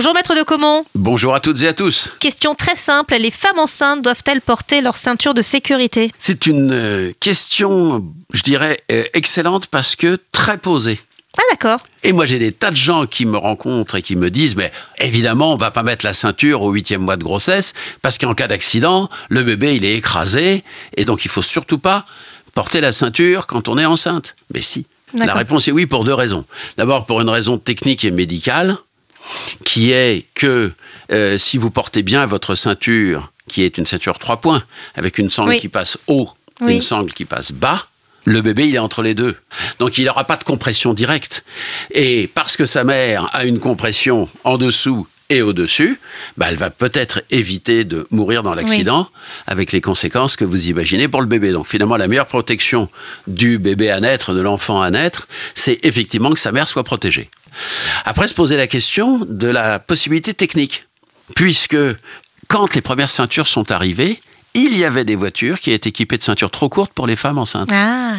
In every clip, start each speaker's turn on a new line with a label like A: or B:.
A: Bonjour maître de Comont.
B: Bonjour à toutes et à tous.
A: Question très simple, les femmes enceintes doivent-elles porter leur ceinture de sécurité?
B: C'est une euh, question, je dirais, euh, excellente parce que très posée.
A: Ah d'accord.
B: Et moi, j'ai des tas de gens qui me rencontrent et qui me disent, mais évidemment, on va pas mettre la ceinture au huitième mois de grossesse parce qu'en cas d'accident, le bébé, il est écrasé et donc il faut surtout pas porter la ceinture quand on est enceinte. Mais si. La réponse est oui pour deux raisons. D'abord pour une raison technique et médicale, qui est que euh, si vous portez bien votre ceinture, qui est une ceinture trois points, avec une sangle
A: Oui.
B: qui passe haut,
A: Oui.
B: une sangle qui passe bas, le bébé, il est entre les deux. Donc, il n'aura pas de compression directe. Et parce que sa mère a une compression en dessous et au-dessus, bah, elle va peut-être éviter de mourir dans l'accident, avec les conséquences que vous imaginez pour le bébé. Donc, finalement, la meilleure protection du bébé à naître, de l'enfant à naître, c'est effectivement que sa mère soit protégée. Après, se poser la question de la possibilité technique. Puisque quand les premières ceintures sont arrivées, il y avait des voitures qui étaient équipées de ceintures trop courtes pour les femmes enceintes.
A: Ah.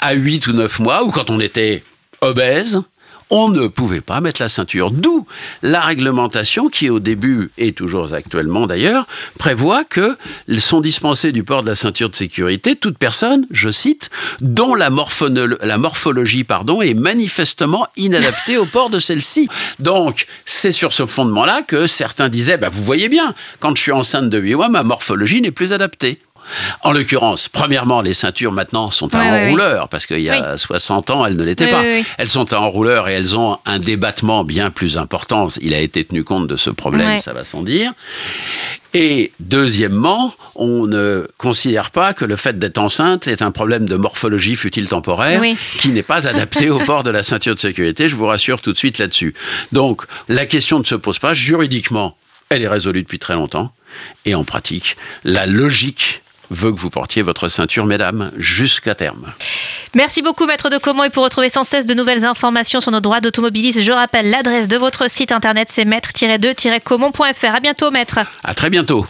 B: À 8 ou 9 mois, ou quand on était obèse, on ne pouvait pas mettre la ceinture. D'où la réglementation qui, au début, et toujours actuellement d'ailleurs, prévoit que sont dispensés du port de la ceinture de sécurité toute personne, je cite, dont la, morphologie pardon, est manifestement inadaptée au port de celle-ci. Donc, c'est sur ce fondement-là que certains disaient, bah, vous voyez bien, quand je suis enceinte de 8 mois, ma morphologie n'est plus adaptée. En l'occurrence, premièrement, les ceintures maintenant sont à
A: Ouais,
B: enrouleur, parce qu'il y a 60 ans, elles ne l'étaient
A: Oui,
B: pas.
A: oui, oui.
B: Elles sont à enrouleur et elles ont un débattement bien plus important. Il a été tenu compte de ce problème, ça va sans dire. Et deuxièmement, on ne considère pas que le fait d'être enceinte est un problème de morphologie futile temporaire
A: Oui.
B: qui n'est pas adapté au port de la ceinture de sécurité. Je vous rassure tout de suite là-dessus. Donc, la question ne se pose pas. Juridiquement, elle est résolue depuis très longtemps. Et en pratique, la logique veut que vous portiez votre ceinture, mesdames, jusqu'à terme.
A: Merci beaucoup maître de Comont et pour retrouver sans cesse de nouvelles informations sur nos droits d'automobiliste, je rappelle l'adresse de votre site internet c'est maître-2-comont.fr. À bientôt maître.
B: À très bientôt.